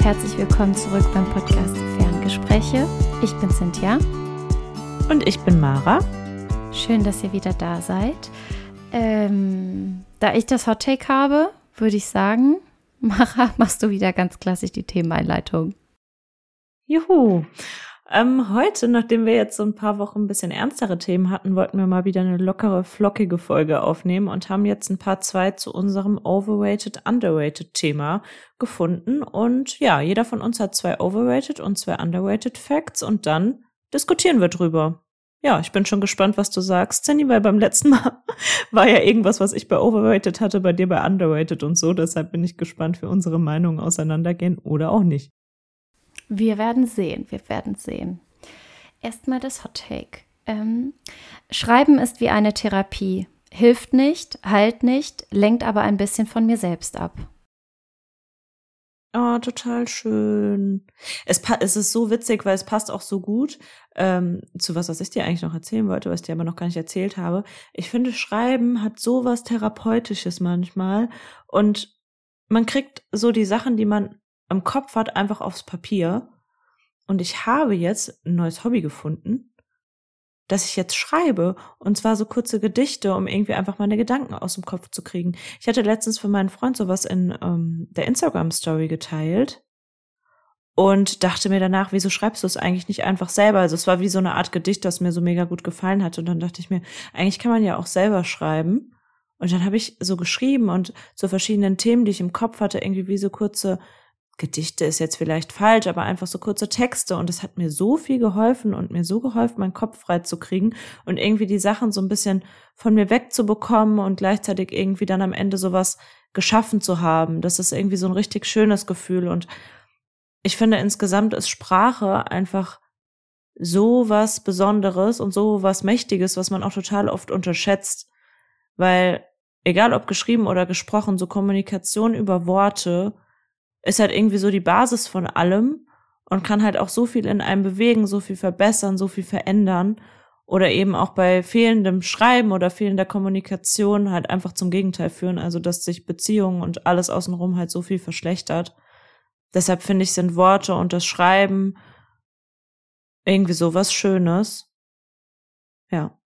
und herzlich willkommen zurück beim Podcast Ferngespräche. Ich bin Cynthia. Und ich bin Mara. Schön, dass ihr wieder da seid. Ähm, da ich das Hot Take habe, würde ich sagen, Mara, machst du wieder ganz klassisch die Themeneinleitung. Juhu. Ähm, heute, nachdem wir jetzt so ein paar Wochen ein bisschen ernstere Themen hatten, wollten wir mal wieder eine lockere, flockige Folge aufnehmen und haben jetzt ein paar zwei zu unserem Overrated, Underrated Thema gefunden. Und ja, jeder von uns hat zwei Overrated und zwei Underrated Facts und dann diskutieren wir drüber. Ja, ich bin schon gespannt, was du sagst, Cindy, weil beim letzten Mal war ja irgendwas, was ich bei Overrated hatte, bei dir bei Underrated und so. Deshalb bin ich gespannt, wie unsere Meinungen auseinandergehen oder auch nicht. Wir werden sehen, wir werden sehen. Erstmal das Hot Take. Ähm, Schreiben ist wie eine Therapie. Hilft nicht, heilt nicht, lenkt aber ein bisschen von mir selbst ab. Oh, total schön. Es, es ist so witzig, weil es passt auch so gut ähm, zu was, was ich dir eigentlich noch erzählen wollte, was ich dir aber noch gar nicht erzählt habe. Ich finde, Schreiben hat so was Therapeutisches manchmal und man kriegt so die Sachen, die man im Kopf hat, einfach aufs Papier. Und ich habe jetzt ein neues Hobby gefunden, dass ich jetzt schreibe. Und zwar so kurze Gedichte, um irgendwie einfach meine Gedanken aus dem Kopf zu kriegen. Ich hatte letztens für meinen Freund sowas in ähm, der Instagram-Story geteilt und dachte mir danach, wieso schreibst du es eigentlich nicht einfach selber? Also es war wie so eine Art Gedicht, das mir so mega gut gefallen hat. Und dann dachte ich mir, eigentlich kann man ja auch selber schreiben. Und dann habe ich so geschrieben und zu verschiedenen Themen, die ich im Kopf hatte, irgendwie wie so kurze Gedichte ist jetzt vielleicht falsch, aber einfach so kurze Texte und es hat mir so viel geholfen und mir so geholfen, meinen Kopf frei zu kriegen und irgendwie die Sachen so ein bisschen von mir wegzubekommen und gleichzeitig irgendwie dann am Ende sowas geschaffen zu haben. Das ist irgendwie so ein richtig schönes Gefühl und ich finde insgesamt ist Sprache einfach so was Besonderes und so was Mächtiges, was man auch total oft unterschätzt, weil egal ob geschrieben oder gesprochen, so Kommunikation über Worte ist halt irgendwie so die Basis von allem und kann halt auch so viel in einem bewegen, so viel verbessern, so viel verändern oder eben auch bei fehlendem Schreiben oder fehlender Kommunikation halt einfach zum Gegenteil führen, also dass sich Beziehungen und alles außenrum halt so viel verschlechtert. Deshalb finde ich, sind Worte und das Schreiben irgendwie so was Schönes. Ja.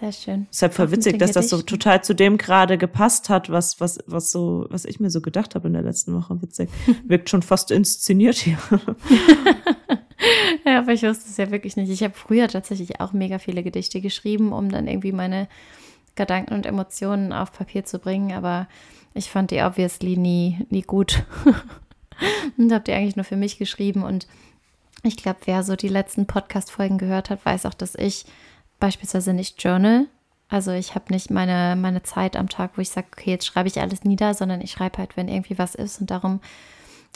Sehr schön. Deshalb voll witzig, dass das so total zu dem gerade gepasst hat, was, was, was so, was ich mir so gedacht habe in der letzten Woche. Witzig. Wirkt schon fast inszeniert hier. ja, aber ich wusste es ja wirklich nicht. Ich habe früher tatsächlich auch mega viele Gedichte geschrieben, um dann irgendwie meine Gedanken und Emotionen auf Papier zu bringen, aber ich fand die obviously nie, nie gut. und habe die eigentlich nur für mich geschrieben. Und ich glaube, wer so die letzten Podcast-Folgen gehört hat, weiß auch, dass ich beispielsweise nicht Journal. Also ich habe nicht meine, meine Zeit am Tag, wo ich sage, okay, jetzt schreibe ich alles nieder, sondern ich schreibe halt, wenn irgendwie was ist. Und darum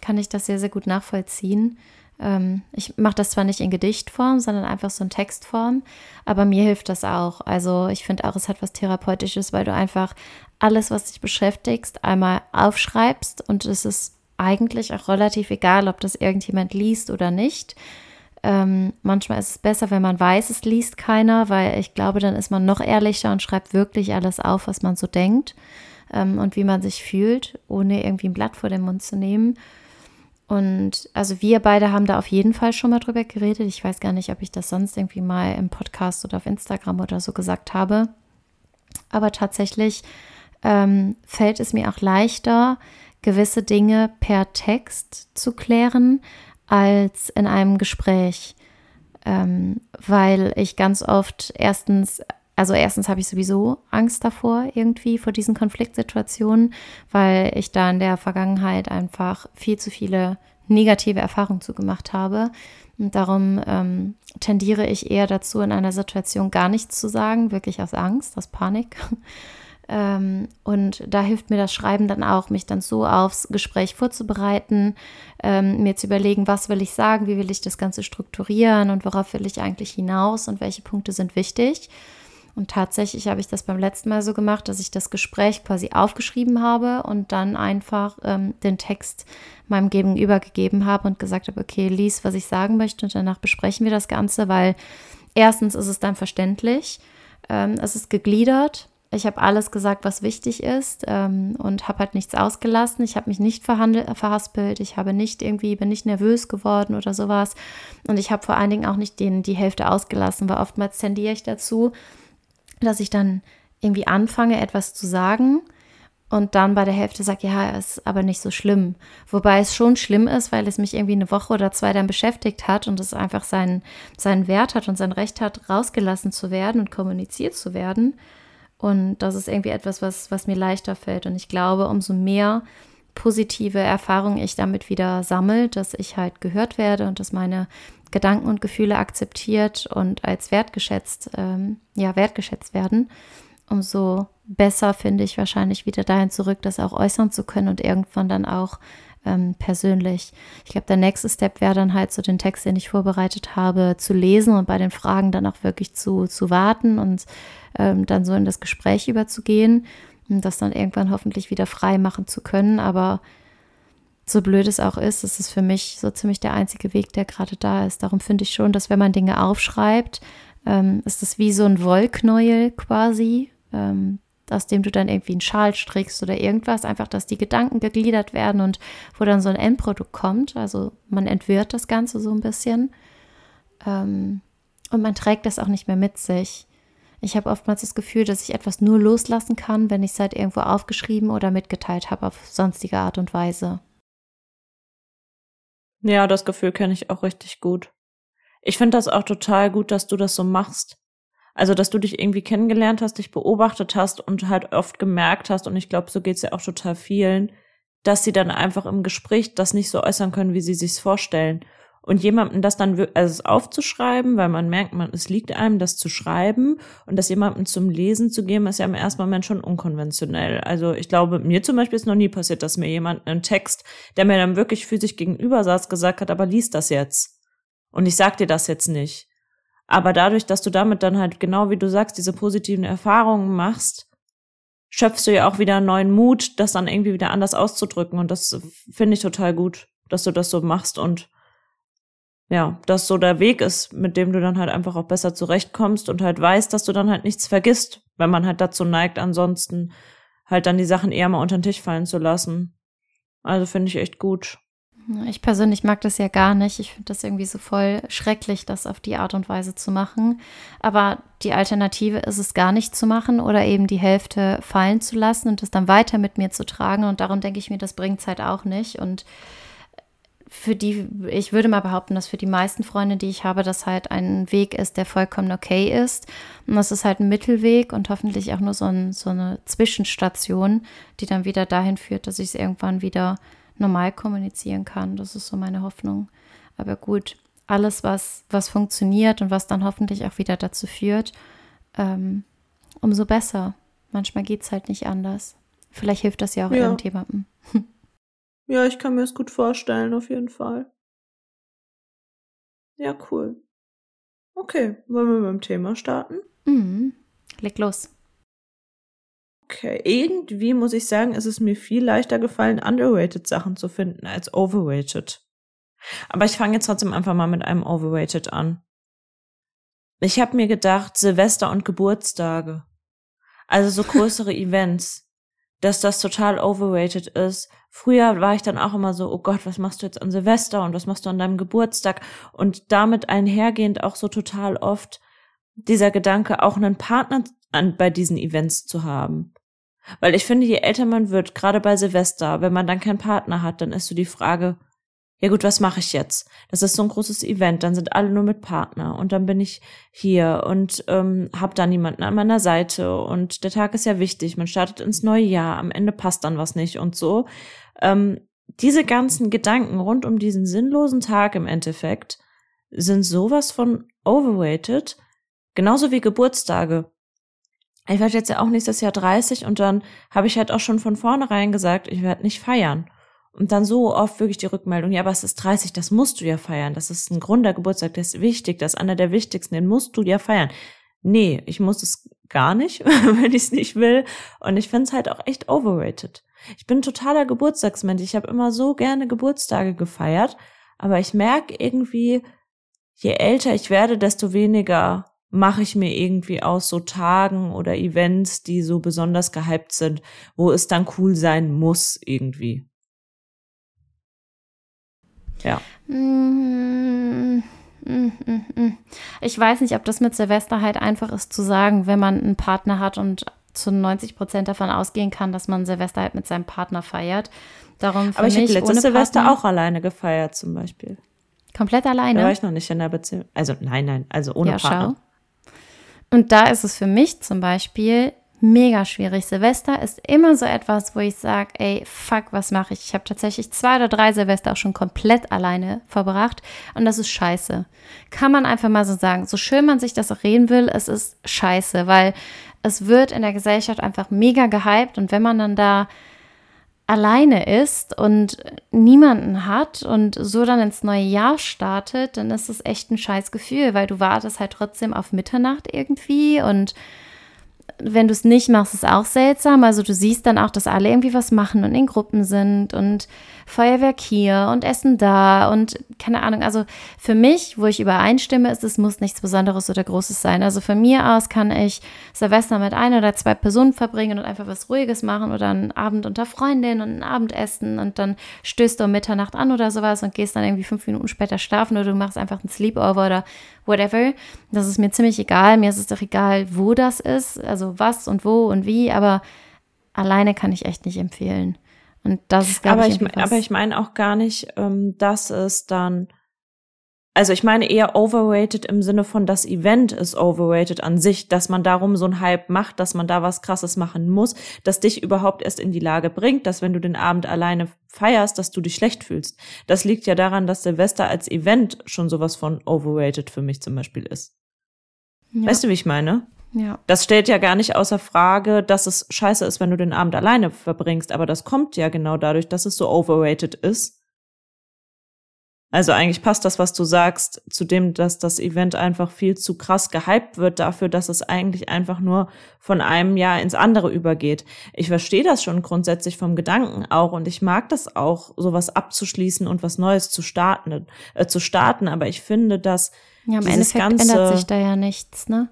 kann ich das sehr, sehr gut nachvollziehen. Ähm, ich mache das zwar nicht in Gedichtform, sondern einfach so in Textform, aber mir hilft das auch. Also ich finde auch, es hat was Therapeutisches, weil du einfach alles, was dich beschäftigst, einmal aufschreibst und es ist eigentlich auch relativ egal, ob das irgendjemand liest oder nicht. Ähm, manchmal ist es besser, wenn man weiß, es liest keiner, weil ich glaube, dann ist man noch ehrlicher und schreibt wirklich alles auf, was man so denkt ähm, und wie man sich fühlt, ohne irgendwie ein Blatt vor den Mund zu nehmen. Und also wir beide haben da auf jeden Fall schon mal drüber geredet. Ich weiß gar nicht, ob ich das sonst irgendwie mal im Podcast oder auf Instagram oder so gesagt habe. Aber tatsächlich ähm, fällt es mir auch leichter, gewisse Dinge per Text zu klären, als in einem Gespräch, ähm, weil ich ganz oft erstens, also erstens habe ich sowieso Angst davor irgendwie vor diesen Konfliktsituationen, weil ich da in der Vergangenheit einfach viel zu viele negative Erfahrungen zugemacht habe. Und darum ähm, tendiere ich eher dazu, in einer Situation gar nichts zu sagen, wirklich aus Angst, aus Panik. Ähm, und da hilft mir das Schreiben dann auch, mich dann so aufs Gespräch vorzubereiten, ähm, mir zu überlegen, was will ich sagen, wie will ich das Ganze strukturieren und worauf will ich eigentlich hinaus und welche Punkte sind wichtig. Und tatsächlich habe ich das beim letzten Mal so gemacht, dass ich das Gespräch quasi aufgeschrieben habe und dann einfach ähm, den Text meinem Gegenüber gegeben habe und gesagt habe, okay, lies, was ich sagen möchte und danach besprechen wir das Ganze, weil erstens ist es dann verständlich, ähm, es ist gegliedert ich habe alles gesagt, was wichtig ist ähm, und habe halt nichts ausgelassen. Ich habe mich nicht verhaspelt, ich habe nicht irgendwie, bin nicht nervös geworden oder sowas. Und ich habe vor allen Dingen auch nicht den, die Hälfte ausgelassen, weil oftmals tendiere ich dazu, dass ich dann irgendwie anfange, etwas zu sagen und dann bei der Hälfte sage, ja, ist aber nicht so schlimm. Wobei es schon schlimm ist, weil es mich irgendwie eine Woche oder zwei dann beschäftigt hat und es einfach seinen, seinen Wert hat und sein Recht hat, rausgelassen zu werden und kommuniziert zu werden. Und das ist irgendwie etwas, was, was mir leichter fällt. Und ich glaube, umso mehr positive Erfahrungen ich damit wieder sammle, dass ich halt gehört werde und dass meine Gedanken und Gefühle akzeptiert und als wertgeschätzt, ähm, ja, wertgeschätzt werden, umso besser finde ich wahrscheinlich wieder dahin zurück, das auch äußern zu können und irgendwann dann auch ähm, persönlich. Ich glaube, der nächste Step wäre dann halt so den Text, den ich vorbereitet habe, zu lesen und bei den Fragen dann auch wirklich zu, zu warten und ähm, dann so in das Gespräch überzugehen und das dann irgendwann hoffentlich wieder frei machen zu können. Aber so blöd es auch ist, ist es für mich so ziemlich der einzige Weg, der gerade da ist. Darum finde ich schon, dass wenn man Dinge aufschreibt, ähm, ist das wie so ein Wollknäuel quasi, ähm, aus dem du dann irgendwie einen Schal strickst oder irgendwas, einfach, dass die Gedanken gegliedert werden und wo dann so ein Endprodukt kommt. Also man entwirrt das Ganze so ein bisschen. Ähm, und man trägt das auch nicht mehr mit sich. Ich habe oftmals das Gefühl, dass ich etwas nur loslassen kann, wenn ich es halt irgendwo aufgeschrieben oder mitgeteilt habe auf sonstige Art und Weise. Ja, das Gefühl kenne ich auch richtig gut. Ich finde das auch total gut, dass du das so machst. Also, dass du dich irgendwie kennengelernt hast, dich beobachtet hast und halt oft gemerkt hast, und ich glaube, so geht's ja auch total vielen, dass sie dann einfach im Gespräch das nicht so äußern können, wie sie sich's vorstellen. Und jemandem das dann also aufzuschreiben, weil man merkt, man, es liegt einem, das zu schreiben und das jemandem zum Lesen zu geben, ist ja im ersten Moment schon unkonventionell. Also ich glaube, mir zum Beispiel ist noch nie passiert, dass mir jemand einen Text, der mir dann wirklich physisch gegenüber saß, gesagt hat, aber lies das jetzt. Und ich sag dir das jetzt nicht. Aber dadurch, dass du damit dann halt genau wie du sagst, diese positiven Erfahrungen machst, schöpfst du ja auch wieder neuen Mut, das dann irgendwie wieder anders auszudrücken. Und das finde ich total gut, dass du das so machst und ja, dass so der Weg ist, mit dem du dann halt einfach auch besser zurechtkommst und halt weißt, dass du dann halt nichts vergisst, wenn man halt dazu neigt, ansonsten halt dann die Sachen eher mal unter den Tisch fallen zu lassen. Also finde ich echt gut. Ich persönlich mag das ja gar nicht. Ich finde das irgendwie so voll schrecklich, das auf die Art und Weise zu machen. Aber die Alternative ist es gar nicht zu machen oder eben die Hälfte fallen zu lassen und das dann weiter mit mir zu tragen. Und darum denke ich mir, das bringt es halt auch nicht. Und für die, ich würde mal behaupten, dass für die meisten Freunde, die ich habe, das halt ein Weg ist, der vollkommen okay ist. Und das ist halt ein Mittelweg und hoffentlich auch nur so, ein, so eine Zwischenstation, die dann wieder dahin führt, dass ich es irgendwann wieder normal kommunizieren kann. Das ist so meine Hoffnung. Aber gut, alles, was, was funktioniert und was dann hoffentlich auch wieder dazu führt, ähm, umso besser. Manchmal geht es halt nicht anders. Vielleicht hilft das ja auch ja. irgendjemandem. ja, ich kann mir das gut vorstellen, auf jeden Fall. Ja, cool. Okay, wollen wir mit dem Thema starten? Mhm. Leg los. Okay, irgendwie muss ich sagen, ist es mir viel leichter gefallen, underrated Sachen zu finden als overrated. Aber ich fange jetzt trotzdem einfach mal mit einem overrated an. Ich habe mir gedacht, Silvester und Geburtstage, also so größere Events, dass das total overrated ist. Früher war ich dann auch immer so, oh Gott, was machst du jetzt an Silvester und was machst du an deinem Geburtstag? Und damit einhergehend auch so total oft dieser Gedanke, auch einen Partner an, bei diesen Events zu haben. Weil ich finde, je älter man wird, gerade bei Silvester, wenn man dann keinen Partner hat, dann ist so die Frage, ja gut, was mache ich jetzt? Das ist so ein großes Event, dann sind alle nur mit Partner und dann bin ich hier und ähm, habe da niemanden an meiner Seite und der Tag ist ja wichtig, man startet ins neue Jahr, am Ende passt dann was nicht und so. Ähm, diese ganzen Gedanken rund um diesen sinnlosen Tag im Endeffekt sind sowas von overrated, genauso wie Geburtstage ich werde jetzt ja auch nächstes Jahr 30 und dann habe ich halt auch schon von vornherein gesagt, ich werde nicht feiern. Und dann so oft wirklich die Rückmeldung, ja, aber es ist 30, das musst du ja feiern. Das ist ein Grund der Geburtstag, der ist wichtig, das ist einer der wichtigsten, den musst du ja feiern. Nee, ich muss es gar nicht, wenn ich es nicht will. Und ich finde es halt auch echt overrated. Ich bin totaler Geburtstagsmensch. Ich habe immer so gerne Geburtstage gefeiert. Aber ich merke irgendwie, je älter ich werde, desto weniger mache ich mir irgendwie aus so Tagen oder Events, die so besonders gehypt sind, wo es dann cool sein muss irgendwie. Ja. Mm, mm, mm, ich weiß nicht, ob das mit Silvester halt einfach ist zu sagen, wenn man einen Partner hat und zu 90 Prozent davon ausgehen kann, dass man Silvester halt mit seinem Partner feiert. Darum Aber ich habe letztes Silvester Partner, auch alleine gefeiert zum Beispiel. Komplett alleine? Da war ich noch nicht in der Beziehung. Also nein, nein, also ohne ja, Partner. Schau. Und da ist es für mich zum Beispiel mega schwierig. Silvester ist immer so etwas, wo ich sage, ey, fuck, was mache ich? Ich habe tatsächlich zwei oder drei Silvester auch schon komplett alleine verbracht und das ist scheiße. Kann man einfach mal so sagen. So schön man sich das auch reden will, es ist scheiße, weil es wird in der Gesellschaft einfach mega gehypt und wenn man dann da alleine ist und niemanden hat und so dann ins neue Jahr startet, dann ist es echt ein scheiß Gefühl, weil du wartest halt trotzdem auf Mitternacht irgendwie und wenn du es nicht machst, ist auch seltsam. Also du siehst dann auch, dass alle irgendwie was machen und in Gruppen sind und Feuerwerk hier und Essen da und keine Ahnung. Also für mich, wo ich übereinstimme, ist es muss nichts Besonderes oder Großes sein. Also von mir aus kann ich Silvester mit ein oder zwei Personen verbringen und einfach was Ruhiges machen oder einen Abend unter Freundinnen und ein Abendessen und dann stößt du um Mitternacht an oder sowas und gehst dann irgendwie fünf Minuten später schlafen oder du machst einfach ein Sleepover oder whatever. Das ist mir ziemlich egal. Mir ist es doch egal, wo das ist, also was und wo und wie, aber alleine kann ich echt nicht empfehlen. Und das ist, glaube ich, ich aber ich meine auch gar nicht, ähm, dass es dann, also ich meine eher overrated im Sinne von das Event ist overrated an sich, dass man darum so einen Hype macht, dass man da was Krasses machen muss, dass dich überhaupt erst in die Lage bringt, dass wenn du den Abend alleine feierst, dass du dich schlecht fühlst. Das liegt ja daran, dass Silvester als Event schon sowas von overrated für mich zum Beispiel ist. Ja. Weißt du, wie ich meine? Ja. Das stellt ja gar nicht außer Frage, dass es scheiße ist, wenn du den Abend alleine verbringst, aber das kommt ja genau dadurch, dass es so overrated ist. Also eigentlich passt das, was du sagst, zu dem, dass das Event einfach viel zu krass gehypt wird dafür, dass es eigentlich einfach nur von einem Jahr ins andere übergeht. Ich verstehe das schon grundsätzlich vom Gedanken auch und ich mag das auch, sowas abzuschließen und was Neues zu starten, äh, zu starten. Aber ich finde, dass ja, im Endeffekt ganze, ändert sich da ja nichts, ne?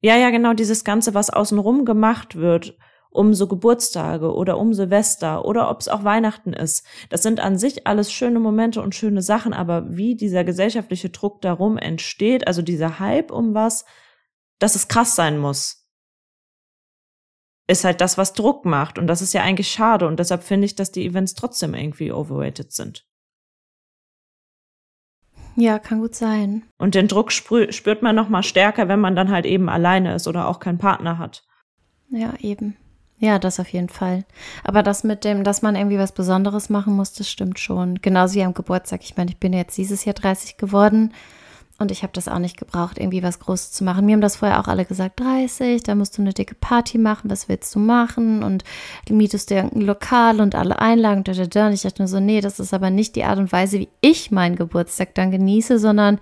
Ja, ja, genau, dieses Ganze, was außenrum gemacht wird, um so Geburtstage oder um Silvester oder ob es auch Weihnachten ist. Das sind an sich alles schöne Momente und schöne Sachen, aber wie dieser gesellschaftliche Druck darum entsteht, also dieser Hype um was, dass es krass sein muss, ist halt das, was Druck macht. Und das ist ja eigentlich schade. Und deshalb finde ich, dass die Events trotzdem irgendwie overrated sind. Ja, kann gut sein. Und den Druck spürt man noch mal stärker, wenn man dann halt eben alleine ist oder auch keinen Partner hat. Ja, eben. Ja, das auf jeden Fall. Aber das mit dem, dass man irgendwie was Besonderes machen muss, das stimmt schon. Genauso wie am Geburtstag. Ich meine, ich bin jetzt dieses Jahr 30 geworden und ich habe das auch nicht gebraucht, irgendwie was Großes zu machen. Mir haben das vorher auch alle gesagt, 30, da musst du eine dicke Party machen, was willst du machen? Und mietest du irgendein Lokal und alle Einlagen, da, da, da. Und ich dachte nur so, nee, das ist aber nicht die Art und Weise, wie ich meinen Geburtstag dann genieße, sondern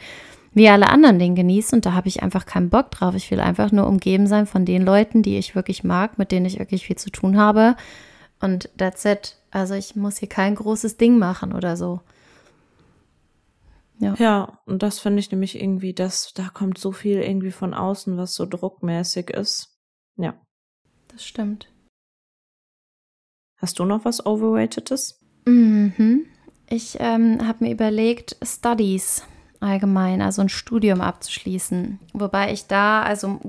wie alle anderen den genießen. Und da habe ich einfach keinen Bock drauf. Ich will einfach nur umgeben sein von den Leuten, die ich wirklich mag, mit denen ich wirklich viel zu tun habe. Und that's it. Also ich muss hier kein großes Ding machen oder so. Ja. ja, und das finde ich nämlich irgendwie, dass da kommt so viel irgendwie von außen, was so druckmäßig ist. Ja. Das stimmt. Hast du noch was Overratedes? Mhm. Ich ähm, habe mir überlegt, Studies allgemein, also ein Studium abzuschließen. Wobei ich da, also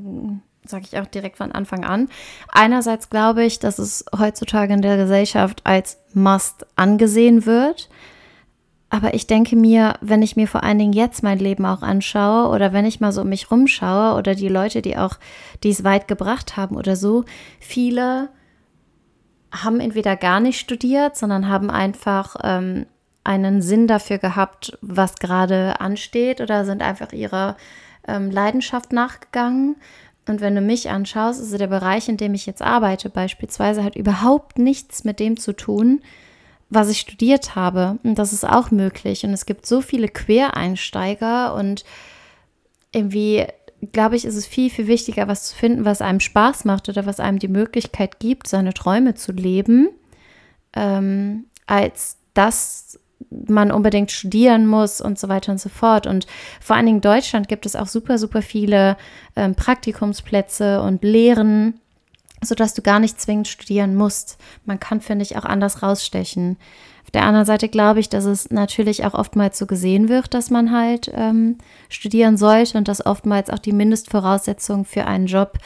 sage ich auch direkt von Anfang an, einerseits glaube ich, dass es heutzutage in der Gesellschaft als Must angesehen wird. Aber ich denke mir, wenn ich mir vor allen Dingen jetzt mein Leben auch anschaue oder wenn ich mal so um mich rumschaue oder die Leute, die auch, die es weit gebracht haben oder so, viele haben entweder gar nicht studiert, sondern haben einfach ähm, einen Sinn dafür gehabt, was gerade ansteht oder sind einfach ihrer ähm, Leidenschaft nachgegangen. Und wenn du mich anschaust, also der Bereich, in dem ich jetzt arbeite, beispielsweise, hat überhaupt nichts mit dem zu tun, was ich studiert habe. Und das ist auch möglich. Und es gibt so viele Quereinsteiger und irgendwie, glaube ich, ist es viel, viel wichtiger, was zu finden, was einem Spaß macht oder was einem die Möglichkeit gibt, seine Träume zu leben, ähm, als das man unbedingt studieren muss und so weiter und so fort. Und vor allen Dingen in Deutschland gibt es auch super, super viele ähm, Praktikumsplätze und Lehren, sodass du gar nicht zwingend studieren musst. Man kann, finde ich, auch anders rausstechen. Auf der anderen Seite glaube ich, dass es natürlich auch oftmals so gesehen wird, dass man halt ähm, studieren sollte und dass oftmals auch die Mindestvoraussetzungen für einen Job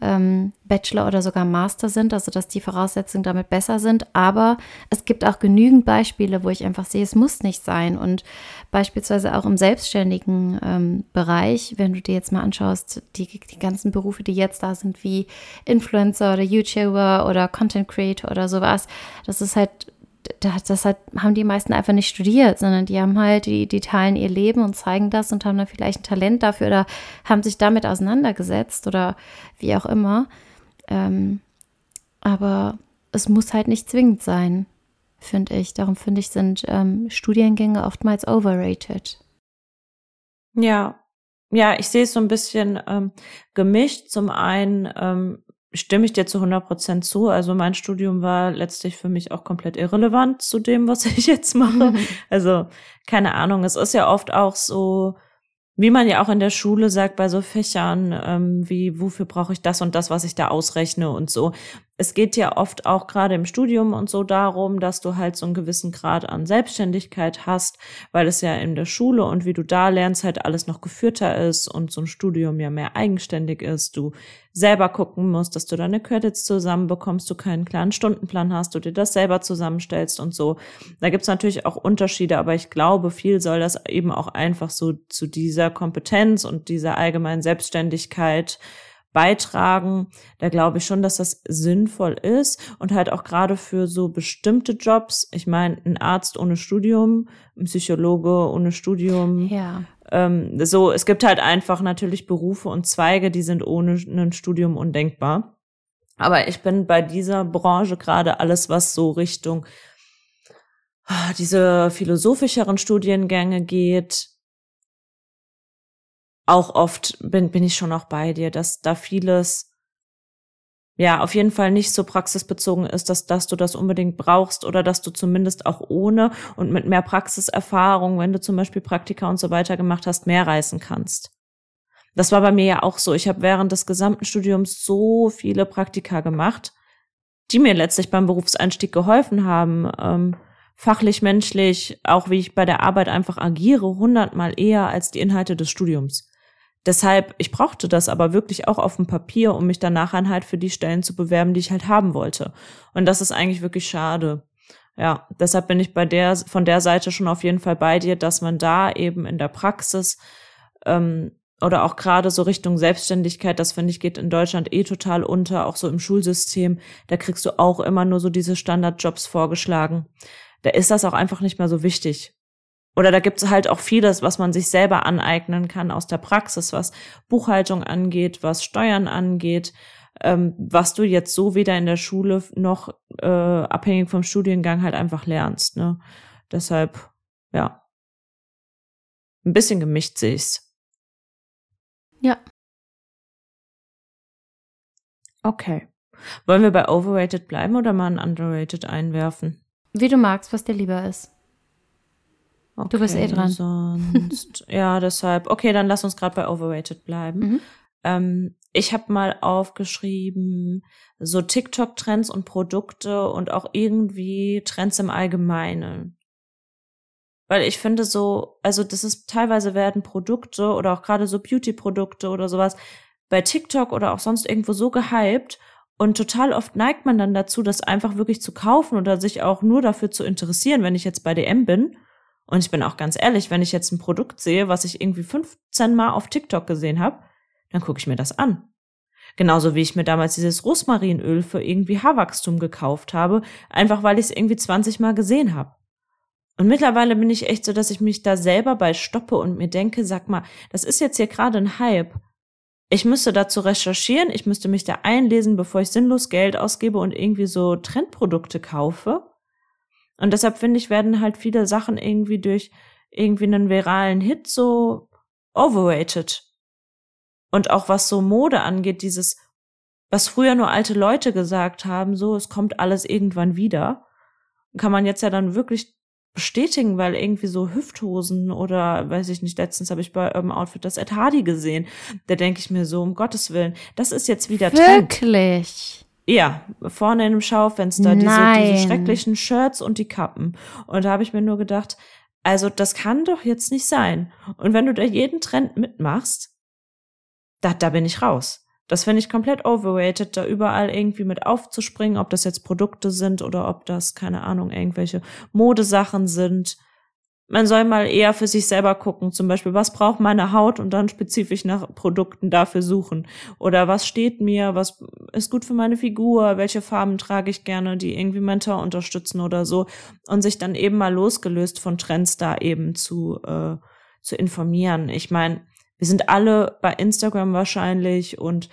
ähm, Bachelor oder sogar Master sind, also dass die Voraussetzungen damit besser sind. Aber es gibt auch genügend Beispiele, wo ich einfach sehe, es muss nicht sein. Und beispielsweise auch im selbstständigen ähm, Bereich, wenn du dir jetzt mal anschaust, die, die ganzen Berufe, die jetzt da sind, wie Influencer oder YouTuber oder Content Creator oder sowas, das ist halt das hat, haben die meisten einfach nicht studiert, sondern die haben halt, die, die teilen ihr Leben und zeigen das und haben dann vielleicht ein Talent dafür oder haben sich damit auseinandergesetzt oder wie auch immer. Ähm, aber es muss halt nicht zwingend sein, finde ich. Darum finde ich, sind ähm, Studiengänge oftmals overrated. Ja, ja, ich sehe es so ein bisschen ähm, gemischt. Zum einen ähm, stimme ich dir zu 100 Prozent zu. Also mein Studium war letztlich für mich auch komplett irrelevant zu dem, was ich jetzt mache. Also keine Ahnung. Es ist ja oft auch so, wie man ja auch in der Schule sagt, bei so Fächern, ähm, wie, wofür brauche ich das und das, was ich da ausrechne und so. Es geht ja oft auch gerade im Studium und so darum, dass du halt so einen gewissen Grad an Selbstständigkeit hast, weil es ja in der Schule und wie du da lernst, halt alles noch geführter ist und so ein Studium ja mehr eigenständig ist. Du selber gucken musst, dass du deine Credits zusammenbekommst, du keinen klaren Stundenplan hast, du dir das selber zusammenstellst und so. Da gibt's natürlich auch Unterschiede, aber ich glaube, viel soll das eben auch einfach so zu dieser Kompetenz und dieser allgemeinen Selbstständigkeit beitragen. Da glaube ich schon, dass das sinnvoll ist und halt auch gerade für so bestimmte Jobs. Ich meine, ein Arzt ohne Studium, ein Psychologe ohne Studium, ja ähm, so, es gibt halt einfach natürlich Berufe und Zweige, die sind ohne ein Studium undenkbar. Aber ich bin bei dieser Branche gerade alles, was so Richtung ah, diese philosophischeren Studiengänge geht, auch oft bin, bin ich schon auch bei dir, dass da vieles ja, auf jeden Fall nicht so praxisbezogen ist, dass, dass du das unbedingt brauchst oder dass du zumindest auch ohne und mit mehr Praxiserfahrung, wenn du zum Beispiel Praktika und so weiter gemacht hast, mehr reißen kannst. Das war bei mir ja auch so. Ich habe während des gesamten Studiums so viele Praktika gemacht, die mir letztlich beim Berufseinstieg geholfen haben. Ähm, fachlich, menschlich, auch wie ich bei der Arbeit einfach agiere, hundertmal eher als die Inhalte des Studiums. Deshalb, ich brauchte das aber wirklich auch auf dem Papier, um mich dann nachher halt für die Stellen zu bewerben, die ich halt haben wollte. Und das ist eigentlich wirklich schade. Ja, deshalb bin ich bei der, von der Seite schon auf jeden Fall bei dir, dass man da eben in der Praxis ähm, oder auch gerade so Richtung Selbstständigkeit, das finde ich geht in Deutschland eh total unter, auch so im Schulsystem, da kriegst du auch immer nur so diese Standardjobs vorgeschlagen. Da ist das auch einfach nicht mehr so wichtig. Oder da gibt es halt auch vieles, was man sich selber aneignen kann aus der Praxis, was Buchhaltung angeht, was Steuern angeht, ähm, was du jetzt so weder in der Schule noch äh, abhängig vom Studiengang halt einfach lernst. Ne? Deshalb, ja. Ein bisschen gemischt sehe ich's. Ja. Okay. Wollen wir bei overrated bleiben oder mal ein underrated einwerfen? Wie du magst, was dir lieber ist. Okay, du bist eh dran. Sonst, ja, deshalb. Okay, dann lass uns gerade bei overrated bleiben. Mhm. Ähm, ich habe mal aufgeschrieben, so TikTok-Trends und Produkte und auch irgendwie Trends im Allgemeinen. Weil ich finde so, also das ist teilweise werden Produkte oder auch gerade so Beauty-Produkte oder sowas bei TikTok oder auch sonst irgendwo so gehypt und total oft neigt man dann dazu, das einfach wirklich zu kaufen oder sich auch nur dafür zu interessieren, wenn ich jetzt bei DM bin und ich bin auch ganz ehrlich, wenn ich jetzt ein Produkt sehe, was ich irgendwie 15 Mal auf TikTok gesehen habe, dann gucke ich mir das an. Genauso wie ich mir damals dieses Rosmarinöl für irgendwie Haarwachstum gekauft habe, einfach weil ich es irgendwie 20 Mal gesehen habe. Und mittlerweile bin ich echt so, dass ich mich da selber bei stoppe und mir denke, sag mal, das ist jetzt hier gerade ein Hype. Ich müsste dazu recherchieren, ich müsste mich da einlesen, bevor ich sinnlos Geld ausgebe und irgendwie so Trendprodukte kaufe. Und deshalb finde ich, werden halt viele Sachen irgendwie durch irgendwie einen viralen Hit so overrated. Und auch was so Mode angeht, dieses, was früher nur alte Leute gesagt haben, so, es kommt alles irgendwann wieder, kann man jetzt ja dann wirklich bestätigen, weil irgendwie so Hüfthosen oder weiß ich nicht, letztens habe ich bei Urban Outfit das Ed Hardy gesehen. Da denke ich mir so, um Gottes Willen, das ist jetzt wieder Trend. Ja, vorne in dem Schaufenster, diese, diese schrecklichen Shirts und die Kappen. Und da habe ich mir nur gedacht, also das kann doch jetzt nicht sein. Und wenn du da jeden Trend mitmachst, da, da bin ich raus. Das finde ich komplett overrated, da überall irgendwie mit aufzuspringen, ob das jetzt Produkte sind oder ob das, keine Ahnung, irgendwelche Modesachen sind. Man soll mal eher für sich selber gucken, zum Beispiel, was braucht meine Haut und dann spezifisch nach Produkten dafür suchen. Oder was steht mir, was ist gut für meine Figur, welche Farben trage ich gerne, die irgendwie mental unterstützen oder so. Und sich dann eben mal losgelöst von Trends da eben zu, äh, zu informieren. Ich meine, wir sind alle bei Instagram wahrscheinlich und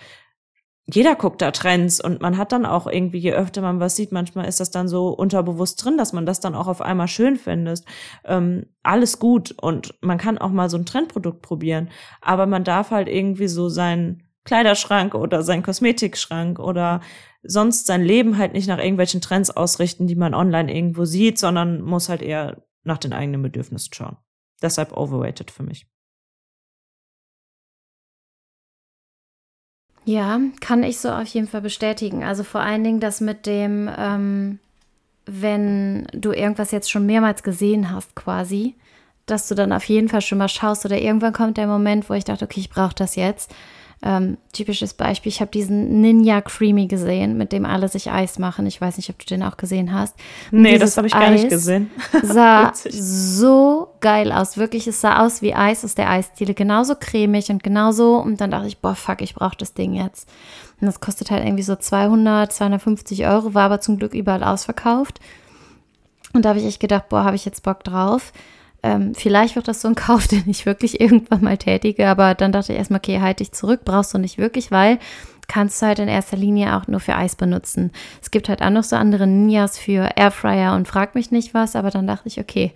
jeder guckt da Trends und man hat dann auch irgendwie, je öfter man was sieht, manchmal ist das dann so unterbewusst drin, dass man das dann auch auf einmal schön findet. Ähm, alles gut und man kann auch mal so ein Trendprodukt probieren, aber man darf halt irgendwie so seinen Kleiderschrank oder seinen Kosmetikschrank oder sonst sein Leben halt nicht nach irgendwelchen Trends ausrichten, die man online irgendwo sieht, sondern muss halt eher nach den eigenen Bedürfnissen schauen. Deshalb overrated für mich. Ja, kann ich so auf jeden Fall bestätigen. Also vor allen Dingen das mit dem, ähm, wenn du irgendwas jetzt schon mehrmals gesehen hast, quasi, dass du dann auf jeden Fall schon mal schaust oder irgendwann kommt der Moment, wo ich dachte, okay, ich brauche das jetzt. Ähm, typisches Beispiel, ich habe diesen Ninja Creamy gesehen, mit dem alle sich Eis machen. Ich weiß nicht, ob du den auch gesehen hast. Und nee, das habe ich gar nicht gesehen. sah so geil aus. Wirklich, es sah aus wie Eis aus der Eisdiele. Genauso cremig und genauso. Und dann dachte ich, boah, fuck, ich brauche das Ding jetzt. Und das kostet halt irgendwie so 200, 250 Euro, war aber zum Glück überall ausverkauft. Und da habe ich echt gedacht, boah, habe ich jetzt Bock drauf. Ähm, vielleicht wird das so ein Kauf, den ich wirklich irgendwann mal tätige, aber dann dachte ich erstmal, okay, halte dich zurück, brauchst du nicht wirklich, weil kannst du halt in erster Linie auch nur für Eis benutzen. Es gibt halt auch noch so andere Ninjas für Airfryer und frag mich nicht was, aber dann dachte ich, okay,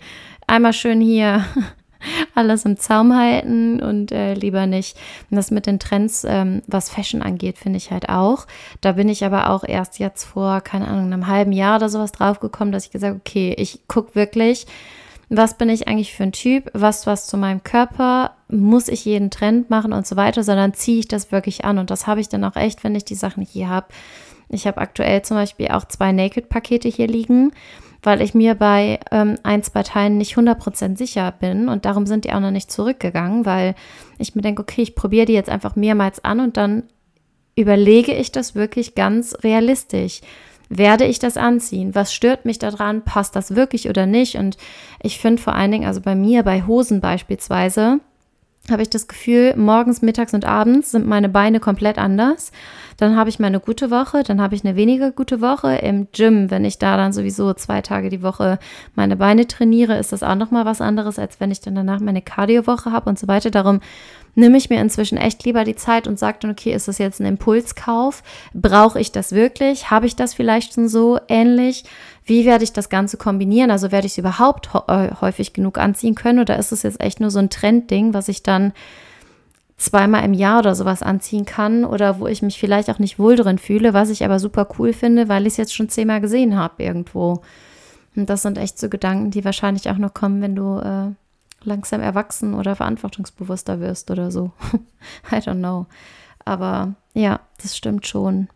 einmal schön hier alles im Zaum halten und äh, lieber nicht. Und das mit den Trends, ähm, was Fashion angeht, finde ich halt auch. Da bin ich aber auch erst jetzt vor, keine Ahnung, einem halben Jahr oder sowas draufgekommen, dass ich gesagt okay, ich gucke wirklich, was bin ich eigentlich für ein Typ, was was zu meinem Körper, muss ich jeden Trend machen und so weiter, sondern ziehe ich das wirklich an und das habe ich dann auch echt, wenn ich die Sachen hier habe. Ich habe aktuell zum Beispiel auch zwei Naked-Pakete hier liegen, weil ich mir bei ähm, ein, zwei Teilen nicht 100% sicher bin und darum sind die auch noch nicht zurückgegangen, weil ich mir denke, okay, ich probiere die jetzt einfach mehrmals an und dann überlege ich das wirklich ganz realistisch. Werde ich das anziehen? Was stört mich daran? Passt das wirklich oder nicht? Und ich finde vor allen Dingen, also bei mir, bei Hosen beispielsweise, habe ich das Gefühl, morgens, mittags und abends sind meine Beine komplett anders. Dann habe ich meine gute Woche, dann habe ich eine weniger gute Woche im Gym. Wenn ich da dann sowieso zwei Tage die Woche meine Beine trainiere, ist das auch noch mal was anderes, als wenn ich dann danach meine Cardio-Woche habe und so weiter. Darum nehme ich mir inzwischen echt lieber die Zeit und sage dann, okay, ist das jetzt ein Impulskauf? Brauche ich das wirklich? Habe ich das vielleicht schon so ähnlich? Wie werde ich das Ganze kombinieren? Also werde ich es überhaupt äh, häufig genug anziehen können oder ist es jetzt echt nur so ein Trendding, was ich dann zweimal im Jahr oder sowas anziehen kann oder wo ich mich vielleicht auch nicht wohl drin fühle, was ich aber super cool finde, weil ich es jetzt schon zehnmal gesehen habe irgendwo. Und das sind echt so Gedanken, die wahrscheinlich auch noch kommen, wenn du äh, langsam erwachsen oder verantwortungsbewusster wirst oder so. I don't know. Aber ja, das stimmt schon.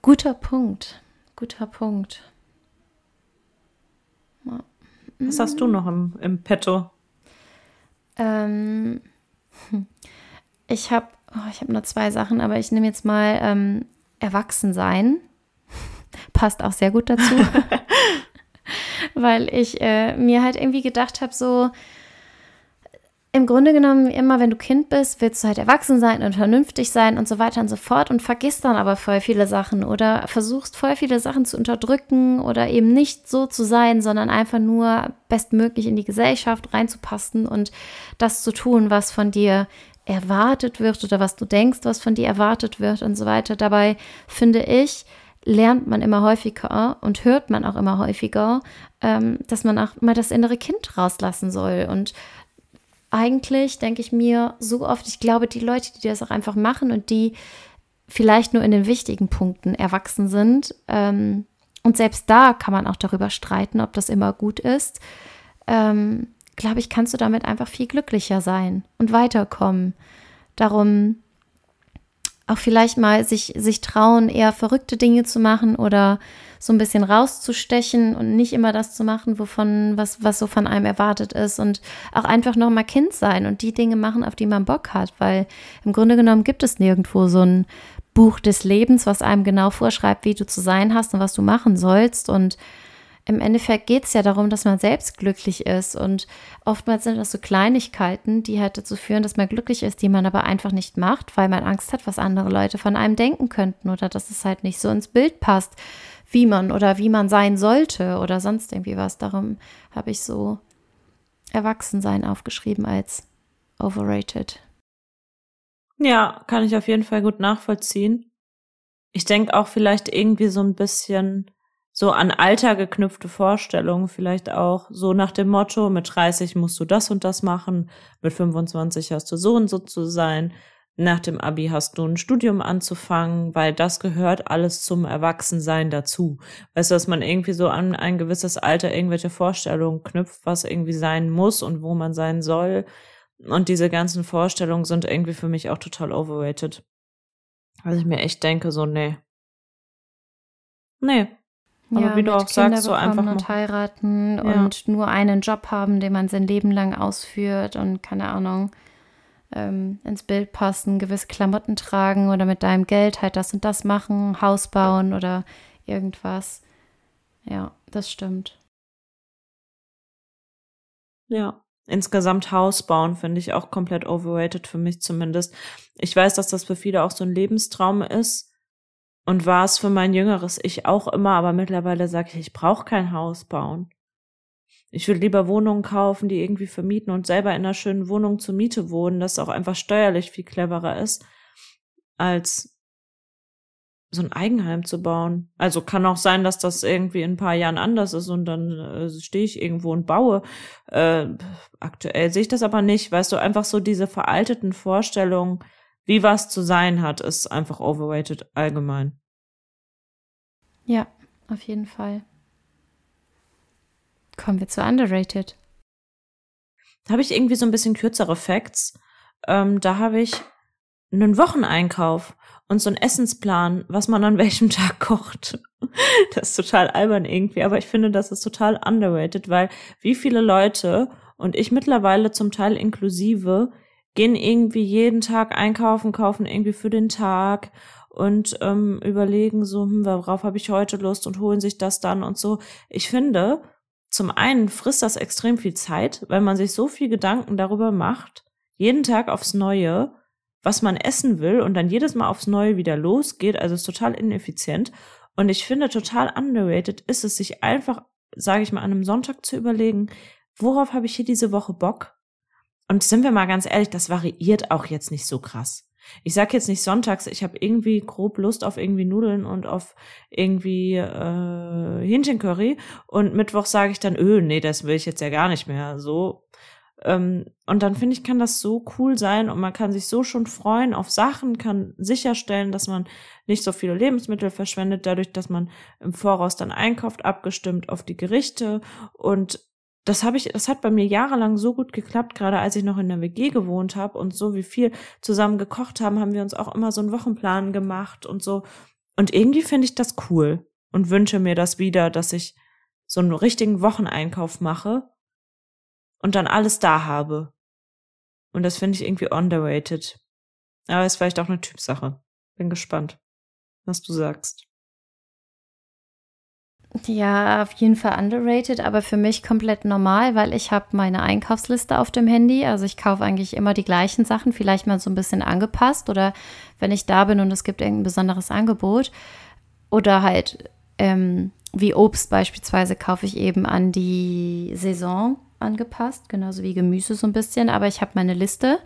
Guter Punkt. Guter Punkt. Was hast du noch im, im Petto? Ähm, ich habe oh, ich hab nur zwei Sachen, aber ich nehme jetzt mal ähm, Erwachsensein. Passt auch sehr gut dazu. weil ich äh, mir halt irgendwie gedacht habe, so im Grunde genommen immer, wenn du Kind bist, willst du halt erwachsen sein und vernünftig sein und so weiter und so fort und vergisst dann aber voll viele Sachen oder versuchst voll viele Sachen zu unterdrücken oder eben nicht so zu sein, sondern einfach nur bestmöglich in die Gesellschaft reinzupassen und das zu tun, was von dir erwartet wird oder was du denkst, was von dir erwartet wird und so weiter. Dabei finde ich, lernt man immer häufiger und hört man auch immer häufiger, ähm, dass man auch mal das innere Kind rauslassen soll. Und eigentlich denke ich mir so oft, ich glaube, die Leute, die das auch einfach machen und die vielleicht nur in den wichtigen Punkten erwachsen sind, ähm, und selbst da kann man auch darüber streiten, ob das immer gut ist. Ähm, Glaube ich, kannst du damit einfach viel glücklicher sein und weiterkommen. Darum auch vielleicht mal sich, sich trauen, eher verrückte Dinge zu machen oder so ein bisschen rauszustechen und nicht immer das zu machen, wovon, was, was so von einem erwartet ist. Und auch einfach nochmal Kind sein und die Dinge machen, auf die man Bock hat, weil im Grunde genommen gibt es nirgendwo so ein Buch des Lebens, was einem genau vorschreibt, wie du zu sein hast und was du machen sollst. Und im Endeffekt geht es ja darum, dass man selbst glücklich ist. Und oftmals sind das so Kleinigkeiten, die halt dazu führen, dass man glücklich ist, die man aber einfach nicht macht, weil man Angst hat, was andere Leute von einem denken könnten oder dass es halt nicht so ins Bild passt, wie man oder wie man sein sollte oder sonst irgendwie was. Darum habe ich so Erwachsensein aufgeschrieben als overrated. Ja, kann ich auf jeden Fall gut nachvollziehen. Ich denke auch vielleicht irgendwie so ein bisschen so an Alter geknüpfte Vorstellungen, vielleicht auch so nach dem Motto, mit 30 musst du das und das machen, mit 25 hast du so und so zu sein, nach dem Abi hast du ein Studium anzufangen, weil das gehört alles zum Erwachsensein dazu. Weißt du, dass man irgendwie so an ein gewisses Alter irgendwelche Vorstellungen knüpft, was irgendwie sein muss und wo man sein soll. Und diese ganzen Vorstellungen sind irgendwie für mich auch total overrated. Also ich mir echt denke, so, nee. Nee, aber ja, wie du auch Kinder sagst, so einfach und heiraten ja. und nur einen Job haben, den man sein Leben lang ausführt und keine Ahnung ähm, ins Bild passen, gewisse Klamotten tragen oder mit deinem Geld halt das und das machen, Haus bauen oder irgendwas. Ja, das stimmt. Ja, insgesamt Haus bauen finde ich auch komplett overrated für mich zumindest. Ich weiß, dass das für viele auch so ein Lebenstraum ist und war es für mein jüngeres Ich auch immer, aber mittlerweile sage ich, ich brauche kein Haus bauen. Ich würde lieber Wohnungen kaufen, die irgendwie vermieten und selber in einer schönen Wohnung zur Miete wohnen, das auch einfach steuerlich viel cleverer ist, als so ein Eigenheim zu bauen. Also kann auch sein, dass das irgendwie in ein paar Jahren anders ist und dann äh, stehe ich irgendwo und baue. Äh, aktuell sehe ich das aber nicht. Weißt du, einfach so diese veralteten Vorstellungen, wie was zu sein hat, ist einfach overrated allgemein. Ja, auf jeden Fall. Kommen wir zu underrated. Da habe ich irgendwie so ein bisschen kürzere Facts. Ähm, da habe ich einen Wocheneinkauf und so einen Essensplan, was man an welchem Tag kocht. Das ist total albern irgendwie, aber ich finde, das ist total underrated, weil wie viele Leute und ich mittlerweile zum Teil inklusive gehen irgendwie jeden Tag einkaufen, kaufen irgendwie für den Tag und ähm, überlegen so, hm, worauf habe ich heute Lust und holen sich das dann und so. Ich finde, zum einen frisst das extrem viel Zeit, weil man sich so viel Gedanken darüber macht, jeden Tag aufs Neue, was man essen will und dann jedes Mal aufs Neue wieder losgeht. Also ist total ineffizient. Und ich finde total underrated ist es, sich einfach, sage ich mal, an einem Sonntag zu überlegen, worauf habe ich hier diese Woche Bock? Und sind wir mal ganz ehrlich, das variiert auch jetzt nicht so krass. Ich sag jetzt nicht sonntags, ich habe irgendwie grob Lust auf irgendwie Nudeln und auf irgendwie äh, Hähnchencurry und Mittwoch sage ich dann, öh, nee, das will ich jetzt ja gar nicht mehr. So. Ähm, und dann finde ich, kann das so cool sein und man kann sich so schon freuen auf Sachen, kann sicherstellen, dass man nicht so viele Lebensmittel verschwendet, dadurch, dass man im Voraus dann einkauft, abgestimmt auf die Gerichte und das habe ich, das hat bei mir jahrelang so gut geklappt, gerade als ich noch in der WG gewohnt habe und so wie viel zusammen gekocht haben, haben wir uns auch immer so einen Wochenplan gemacht und so. Und irgendwie finde ich das cool und wünsche mir das wieder, dass ich so einen richtigen Wocheneinkauf mache und dann alles da habe. Und das finde ich irgendwie underrated. Aber ist vielleicht auch eine Typsache. Bin gespannt, was du sagst. Ja, auf jeden Fall underrated, aber für mich komplett normal, weil ich habe meine Einkaufsliste auf dem Handy. Also ich kaufe eigentlich immer die gleichen Sachen, vielleicht mal so ein bisschen angepasst oder wenn ich da bin und es gibt irgendein besonderes Angebot oder halt ähm, wie Obst beispielsweise kaufe ich eben an die Saison angepasst, genauso wie Gemüse so ein bisschen, aber ich habe meine Liste